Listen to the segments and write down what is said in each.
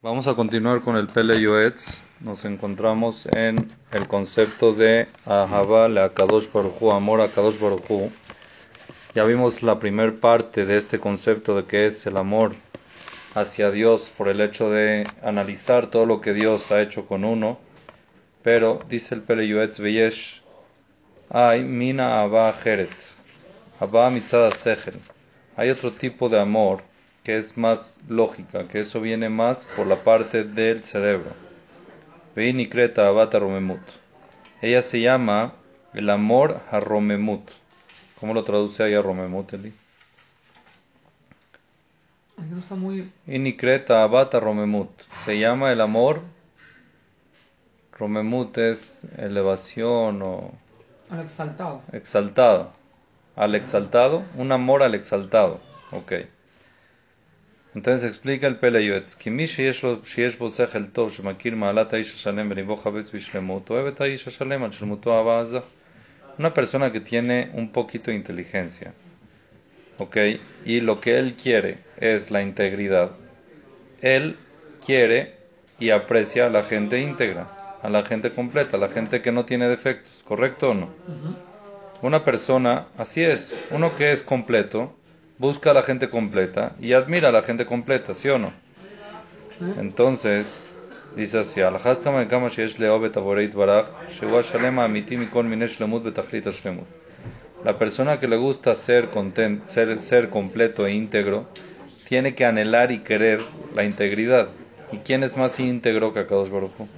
Vamos a continuar con el Pele Yoetz. Nos encontramos en el concepto de Ahava le Akadosh Baruchu, amor a Akadosh Baruchu. Ya vimos la primera parte de este concepto de que es el amor hacia Dios por el hecho de analizar todo lo que Dios ha hecho con uno. Pero dice el Pele Yoetz Veyesh, hay mina Abba Jeret, Abba Mitzada Sechel. Hay otro tipo de amor que es más lógica, que eso viene más por la parte del cerebro. Creta Abata Romemut. Ella se llama el amor a Romemut. ¿Cómo lo traduce ahí a Romemut, Eli? Inikreta Abata Romemut. Se llama el amor. Romemut es elevación o. Al exaltado. Exaltado. Al exaltado. Un amor al exaltado. Ok. Entonces explica el Peleyuetz, Kimi sheyesh lo sheyesh bo sechel tov shemakir ma'alat ha'isha shalem shalem abaza. Una persona que tiene un poquito de inteligencia, ¿ok? Y lo que él quiere es la integridad. Él quiere y aprecia a la gente íntegra, a la gente completa, a la gente que no tiene defectos, ¿correcto o no? Una persona, así es, uno que es completo, busca a la gente completa y admira a la gente completa, ¿sí o no? Entonces, dice así, la persona que le gusta ser, content, ser, ser completo e íntegro, tiene que anhelar y querer la integridad. ¿Y quién es más íntegro que Akadosh Baruch Hu?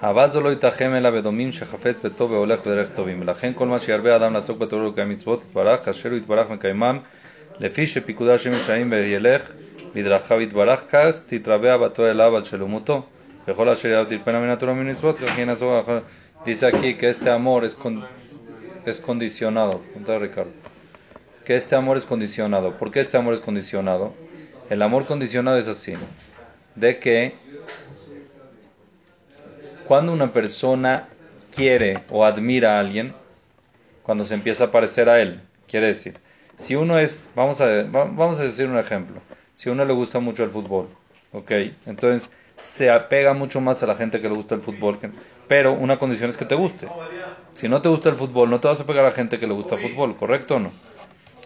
Aval, הבאז לא יתחם אלא בדומים שחפץ בטוב והולך בדרך טובים. ולכן כל מה שירבה אדם לעסוק בתורה ולקיים מצוות יתברך, כאשר הוא יתברך מקיימם, לפי שפיקודה השם ישעים וילך בדרכיו יתברך, כך תתרבה אהבתו אליו על שלמותו. וכל אשר יאהב תרפנה מן התורה ומן מצוות, כך אחר. Con, es condicionado. Ricardo. Que este amor es condicionado. ¿Por qué este amor es condicionado? El amor condicionado es así. De que cuando una persona quiere o admira a alguien, cuando se empieza a parecer a él, quiere decir, si uno es, vamos a, vamos a decir un ejemplo, si a uno le gusta mucho el fútbol, ok, entonces se apega mucho más a la gente que le gusta el fútbol, pero una condición es que te guste. Si no te gusta el fútbol, no te vas a pegar a gente que le gusta el fútbol, ¿correcto o no?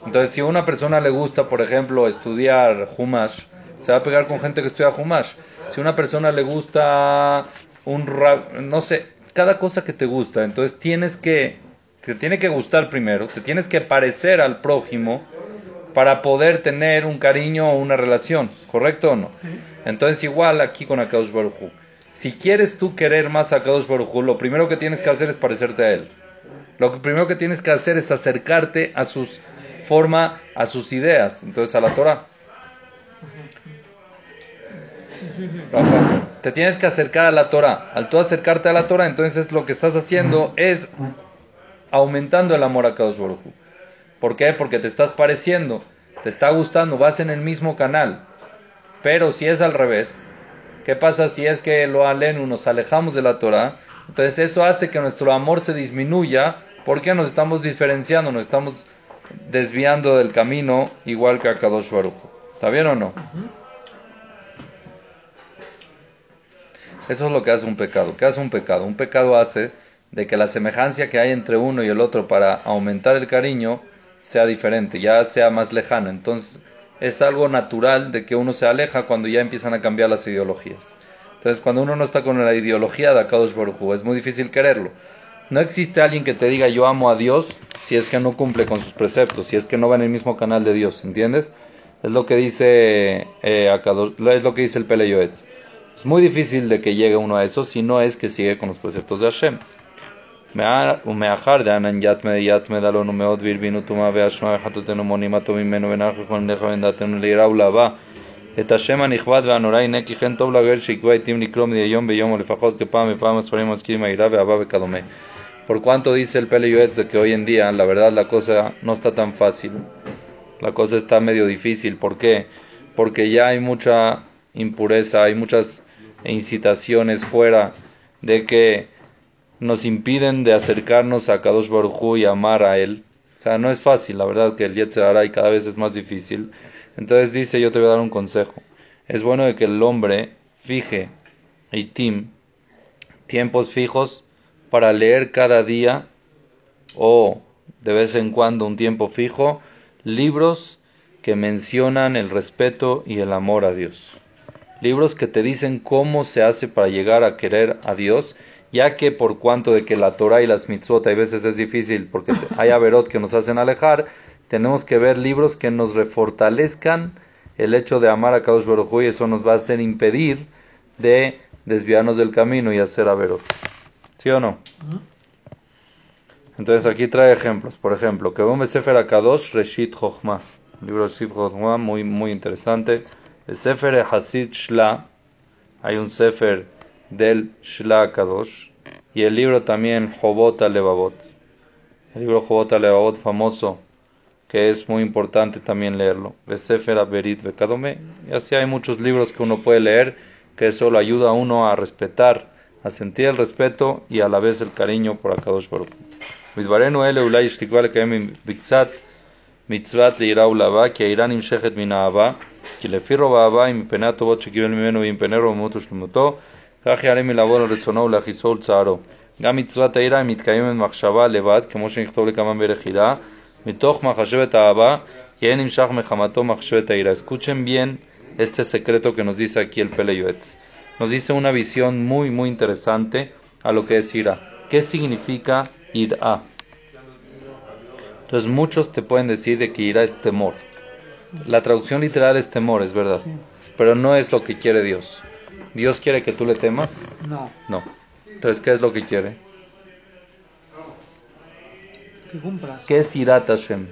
Entonces, si a una persona le gusta, por ejemplo, estudiar Humash, se va a pegar con gente que estudia Humash. Si a una persona le gusta un rap, no sé, cada cosa que te gusta. Entonces tienes que, te tiene que gustar primero, te tienes que parecer al prójimo para poder tener un cariño o una relación, ¿correcto o no? Entonces igual aquí con Akadosh Baruj Si quieres tú querer más a Akadosh Baruj lo primero que tienes que hacer es parecerte a él. Lo primero que tienes que hacer es acercarte a sus forma, a sus ideas, entonces a la Torah. Te tienes que acercar a la Torah. Al tú acercarte a la Torah, entonces lo que estás haciendo es aumentando el amor a Kadosh Baruj ¿Por qué? Porque te estás pareciendo, te está gustando, vas en el mismo canal. Pero si es al revés, ¿qué pasa si es que lo alenu nos alejamos de la Torah? Entonces eso hace que nuestro amor se disminuya porque nos estamos diferenciando, nos estamos desviando del camino igual que a Kadosh Baruj. ¿Está bien o no? Eso es lo que hace un pecado. ¿Qué hace un pecado? Un pecado hace de que la semejanza que hay entre uno y el otro para aumentar el cariño sea diferente, ya sea más lejana. Entonces es algo natural de que uno se aleja cuando ya empiezan a cambiar las ideologías. Entonces cuando uno no está con la ideología de Akadosh Baruj es muy difícil quererlo. No existe alguien que te diga yo amo a Dios si es que no cumple con sus preceptos, si es que no va en el mismo canal de Dios, ¿entiendes? Es lo que dice eh, es lo que dice el Pele Yoetz. Es muy difícil de que llegue uno a eso si no es que sigue con los preceptos de Hashem. ומאחר דענן יתמא יתמא דלונו מאוד והרבינו טומאה ואשמה וחטאותינו מונים הטוב ממנו ונח לכון לך ונדעתנו ליראה ולאהבה את השם הנכבד והנורא הנה כי כן טוב לגר שיקבע עתים לקרוא מדי יום ביום או לפחות כפעם ופעם הספרים מזכירים היראה ואהבה וכדומה. Por cuanto dice el Pele Yoetze que hoy en día la verdad la cosa no está tan fácil, la cosa está medio difícil. ¿Por qué? Porque ya hay mucha impureza, hay muchas e incitaciones fuera de que nos impiden de acercarnos a Kadosh Baruj y amar a él. O sea, no es fácil, la verdad que el Yetzer y cada vez es más difícil. Entonces dice, yo te voy a dar un consejo. Es bueno de que el hombre fije, itim, tiempos fijos para leer cada día o de vez en cuando un tiempo fijo libros que mencionan el respeto y el amor a Dios. Libros que te dicen cómo se hace para llegar a querer a Dios, ya que por cuanto de que la Torah y las mitzvot a veces es difícil porque hay averot que nos hacen alejar, tenemos que ver libros que nos refortalezcan el hecho de amar a Kadosh Baruj y eso nos va a hacer impedir de desviarnos del camino y hacer averot. ¿Sí o no? Entonces aquí trae ejemplos. Por ejemplo, que Sefer Akadosh Reshit Chochma. libro Reshit Chochma muy, muy interesante. El Sefer Hasid Shla. Hay un Sefer del Shla Akadosh. Y el libro también Jobot Levavot. El libro Jobot Levavot famoso. Que es muy importante también leerlo. El Sefer Aberit Bekadome. Y así hay muchos libros que uno puede leer. Que eso lo ayuda a uno a respetar. A sentir el respeto y a la vez el cariño por Akadosh Baruch. מדברנו אלה אולי יש תקווה לקיים בקצת מצוות ליראה ולאהבה, כי היראה נמשכת מן האהבה, כי לפי רוב האהבה היא מפני הטובות שקיבל ממנו ומפני רוממות ושלמותו, כך יראה מלעבור על רצונו ולהכיסו ולצערו. גם מצוות היראה היא מתקיימת מחשבה לבד, כמו שנכתוב לכמה בערך יראה, מתוך מחשבת האהבה, יהיה נמשך מחמתו מחשבת היראה. Escuchen bien este secreto que nos dice aquí el Pele Yoetz. Nos dice una visión muy, muy interesante a lo que es ira. ¿Qué significa ira. Entonces muchos te pueden decir de que ira es temor. La traducción literal es temor, es verdad. Pero no es lo que quiere Dios. ¿Dios quiere que tú le temas? No. No. Entonces, ¿qué es lo que quiere? Que cumplas. ¿Qué es irat Hashem?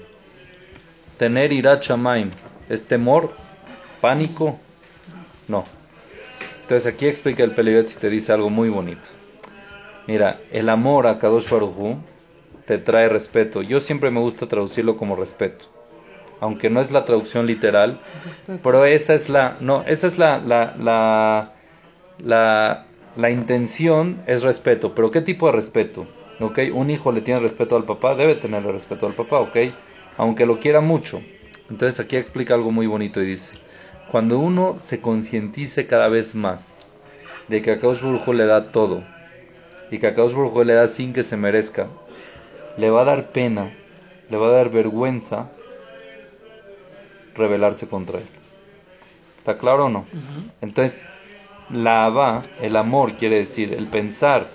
Tener irat shamaim. ¿Es temor? ¿Pánico? No. Entonces aquí explica el Pelibet y te dice algo muy bonito. Mira, el amor a Kadosh Baruj te trae respeto. Yo siempre me gusta traducirlo como respeto. Aunque no es la traducción literal, pero esa es la, no, esa es la, la, la, la, la intención es respeto. Pero ¿qué tipo de respeto? ¿Ok? Un hijo le tiene respeto al papá, debe tenerle respeto al papá, ¿ok? Aunque lo quiera mucho. Entonces aquí explica algo muy bonito y dice, cuando uno se concientice cada vez más de que a Baruj le da todo, y que a Baruj le da sin que se merezca, le va a dar pena, le va a dar vergüenza rebelarse contra él. ¿Está claro o no? Entonces, la Abba, el amor, quiere decir, el pensar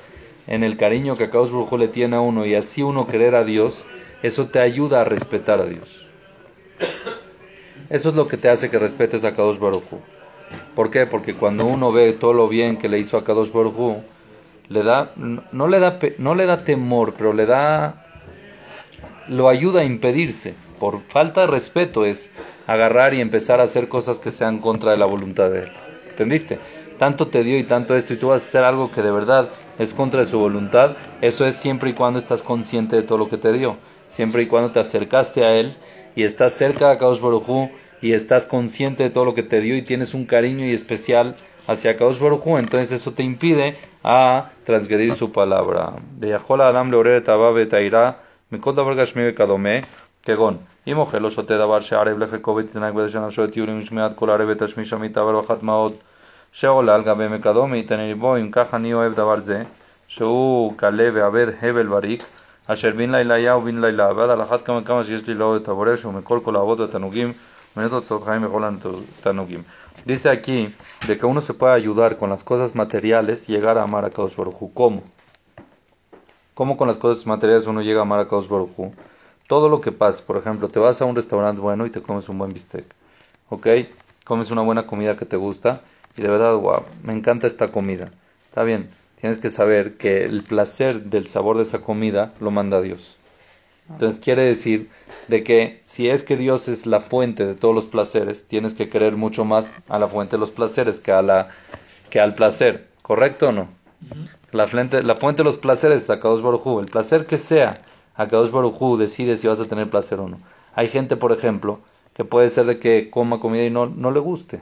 en el cariño que Kadosh Baruj le tiene a uno y así uno querer a Dios, eso te ayuda a respetar a Dios. Eso es lo que te hace que respetes a Kadosh Baruj ¿Por qué? Porque cuando uno ve todo lo bien que le hizo a Kadosh Baruj le da, no le da, no le da temor, pero le da, lo ayuda a impedirse. Por falta de respeto es agarrar y empezar a hacer cosas que sean contra de la voluntad de él. ¿Entendiste? Tanto te dio y tanto esto y tú vas a hacer algo que de verdad es contra de su voluntad. Eso es siempre y cuando estás consciente de todo lo que te dio. Siempre y cuando te acercaste a él y estás cerca de Kadosh Baruj y estás consciente de todo lo que te dio y tienes un cariño y especial hacia Kadosh Baruj entonces eso te impide a transgredir su palabra. Adam le taba betaira, mikol davar gashmi bekadome, כגון, אם אוכל לא שותה דבר שערב לחיקו ותנהג בלשון נפשו טיולים שמיעת כל ערב ותשמיש שמיטה ולוחת מאוד שעולה על גבי מקדום יתנן ליבו אם כך אני אוהב דבר זה שהוא קלה ועבד הבל בריק אשר בן לילה היה ובן לילה עבד על אחת כמה כמה שיש לי לאהוב את הבורא שהוא מכל כל האבות והתענוגים ונטו תוצאות חיים וכל התענוגים Dice aquí de que uno se puede ayudar con las cosas materiales y llegar a amar a Kadosh Baruj ¿Cómo? ¿Cómo con las cosas materiales uno llega a amar a Kadosh Baruj todo lo que pasa, por ejemplo, te vas a un restaurante bueno y te comes un buen bistec, ¿ok? Comes una buena comida que te gusta y de verdad, wow, me encanta esta comida. Está bien, tienes que saber que el placer del sabor de esa comida lo manda Dios. Entonces quiere decir de que si es que Dios es la fuente de todos los placeres, tienes que querer mucho más a la fuente de los placeres que a la que al placer, ¿correcto o no? La fuente, la fuente de los placeres es Akadosh Baruj El placer que sea, Akadosh Baruj decide si vas a tener placer o no. Hay gente, por ejemplo, que puede ser de que coma comida y no, no le guste,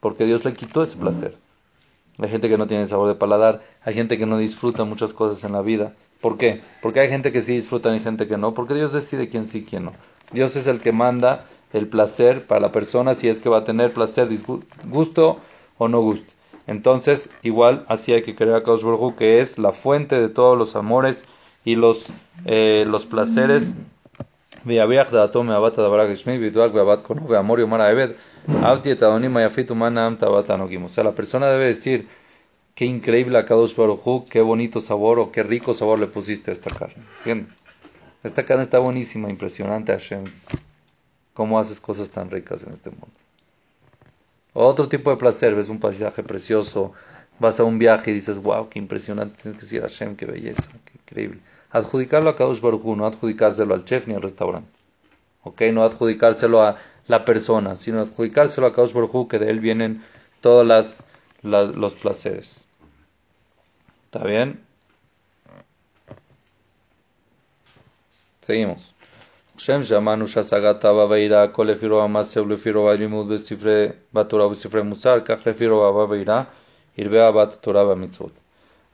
porque Dios le quitó ese placer. Hay gente que no tiene sabor de paladar, hay gente que no disfruta muchas cosas en la vida. ¿Por qué? Porque hay gente que sí disfruta y gente que no, porque Dios decide quién sí y quién no. Dios es el que manda el placer para la persona si es que va a tener placer, gusto o no gusto. Entonces, igual así hay que creer a Baruj que es la fuente de todos los amores y los, eh, los placeres. O sea, la persona debe decir, qué increíble a Kadosh Baruj qué bonito sabor o qué rico sabor le pusiste a esta carne. Esta carne está buenísima, impresionante Hashem. ¿Cómo haces cosas tan ricas en este mundo? Otro tipo de placer, ves un paisaje precioso, vas a un viaje y dices, wow, qué impresionante, tienes que decir Hashem, qué belleza, qué increíble. Adjudicarlo a Kadosh Baruj no adjudicárselo al chef ni al restaurante. ¿Ok? No adjudicárselo a la persona, sino adjudicárselo a Kadosh Baruj que de él vienen todos las, los placeres. ¿Está bien? Seguimos.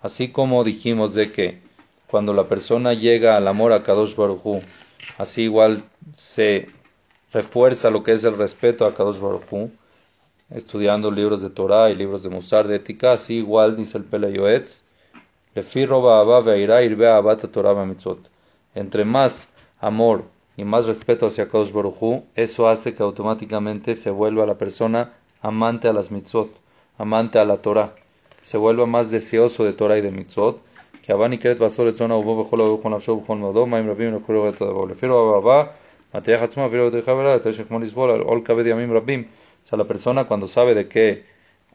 Así como dijimos de que cuando la persona llega al amor a Kadosh Baruj así igual se refuerza lo que es el respeto a Kadosh Baruj estudiando libros de Torah y libros de Musar, de ética, así igual dice el Pele Yoetz, Lefi roba abba veirá irbe abat Torah mitzvot. Entre más amor y más respeto hacia Kadosh Baruj eso hace que automáticamente se vuelva la persona amante a las mitzvot, amante a la Torah, se vuelva más deseoso de Torah y de mitzvot, Chon Afshov Bechol Modo, Maim Rabim Lechol Ret Adabo, Lefiro Abba, Matea Hatzma, Viro de Yamim Rabim. O sea, la persona cuando sabe de que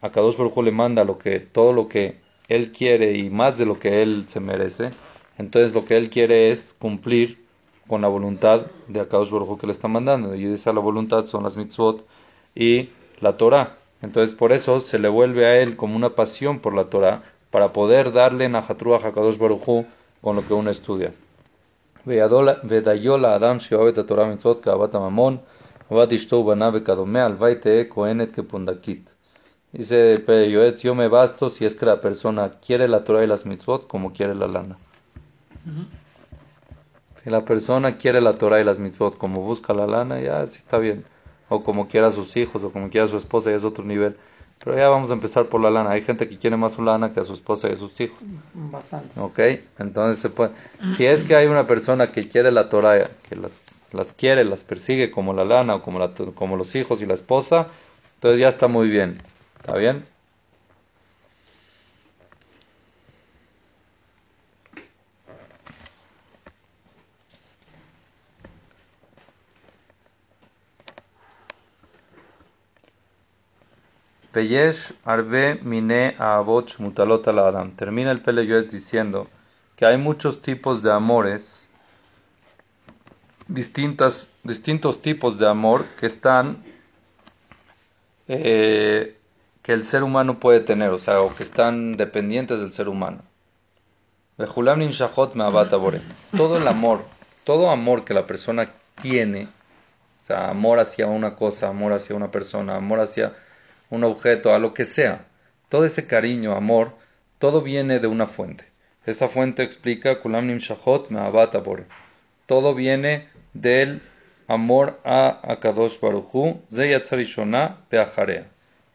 a Kadosh Baruj le manda lo que, todo lo que él quiere y más de lo que él se merece, entonces lo que él quiere es cumplir con la voluntad de Akadosh Baruj que le está mandando. Y esa la voluntad son las mitzvot y la Torah. Entonces por eso se le vuelve a él como una pasión por la Torah para poder darle Nahatruach a Kadosh Baruj con lo que uno estudia. Vedayola Adam Sheovet Torah mitzvot Kaabat Mamon Abat Ishtou Bana Bekadome Alvai Tee Kohenet Kepundakit. Dice Yoetz, yo me basto si es que la persona quiere la Torah y las mitzvot como quiere la lana. Si la persona quiere la Torah y las mitzvot como busca la lana, ya sí está bien. O como quiera a sus hijos, o como quiera a su esposa, ya es otro nivel. Pero ya vamos a empezar por la lana. Hay gente que quiere más su lana que a su esposa y a sus hijos. Bastante. Ok, entonces se puede. Si es que hay una persona que quiere la Torah, que las, las quiere, las persigue como la lana o como, la, como los hijos y la esposa, entonces ya está muy bien. ¿Está bien? Peyesh arbe mine mutalot la adam. Termina el Pele diciendo que hay muchos tipos de amores, distintas, distintos tipos de amor que están, eh, que el ser humano puede tener, o sea, o que están dependientes del ser humano. Todo el amor, todo amor que la persona tiene, o sea, amor hacia una cosa, amor hacia una persona, amor hacia un objeto, a lo que sea. Todo ese cariño, amor, todo viene de una fuente. Esa fuente explica Kulamnim Shahot Bore. Todo viene del amor a Akadosh Baruchu, Zeyatzarishona Peacharea.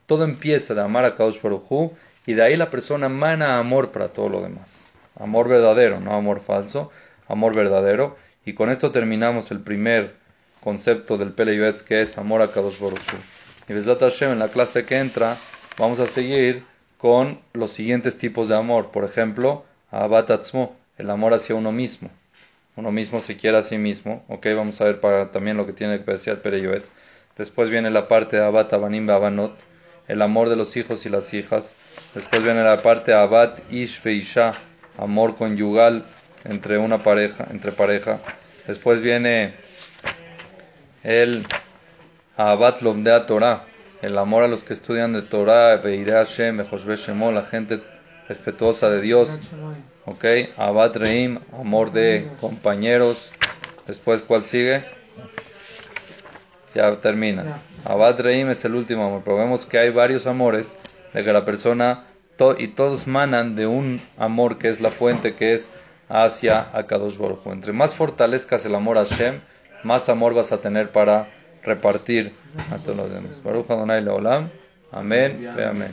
Todo empieza de amar a Akadosh Baruchu y de ahí la persona mana amor para todo lo demás. Amor verdadero, no amor falso, amor verdadero. Y con esto terminamos el primer concepto del Pele que es amor a Kadosh Baruchu. Y Hashem, en la clase que entra, vamos a seguir con los siguientes tipos de amor. Por ejemplo, Abatatzmo, el amor hacia uno mismo. Uno mismo se quiere a sí mismo. Ok, vamos a ver para, también lo que tiene que decir Pereyoet. Después viene la parte de Abat Abanim Abanot, el amor de los hijos y las hijas. Después viene la parte de Abat Ish Isha, amor conyugal entre una pareja, entre pareja. Después viene el Abat Lomdea Torah, el amor a los que estudian de Torah, Beiré Hashem, la gente respetuosa de Dios. Ok, Abat Reim, amor de compañeros. Después, ¿cuál sigue? Ya termina. Abad Reim es el último amor, pero vemos que hay varios amores de que la persona y todos manan de un amor que es la fuente, que es hacia Akadosh Baruch Entre más fortalezcas el amor a Hashem, más amor vas a tener para repartir a todos los demás. Baruch Adonai Leolam. Amén. Ve amén.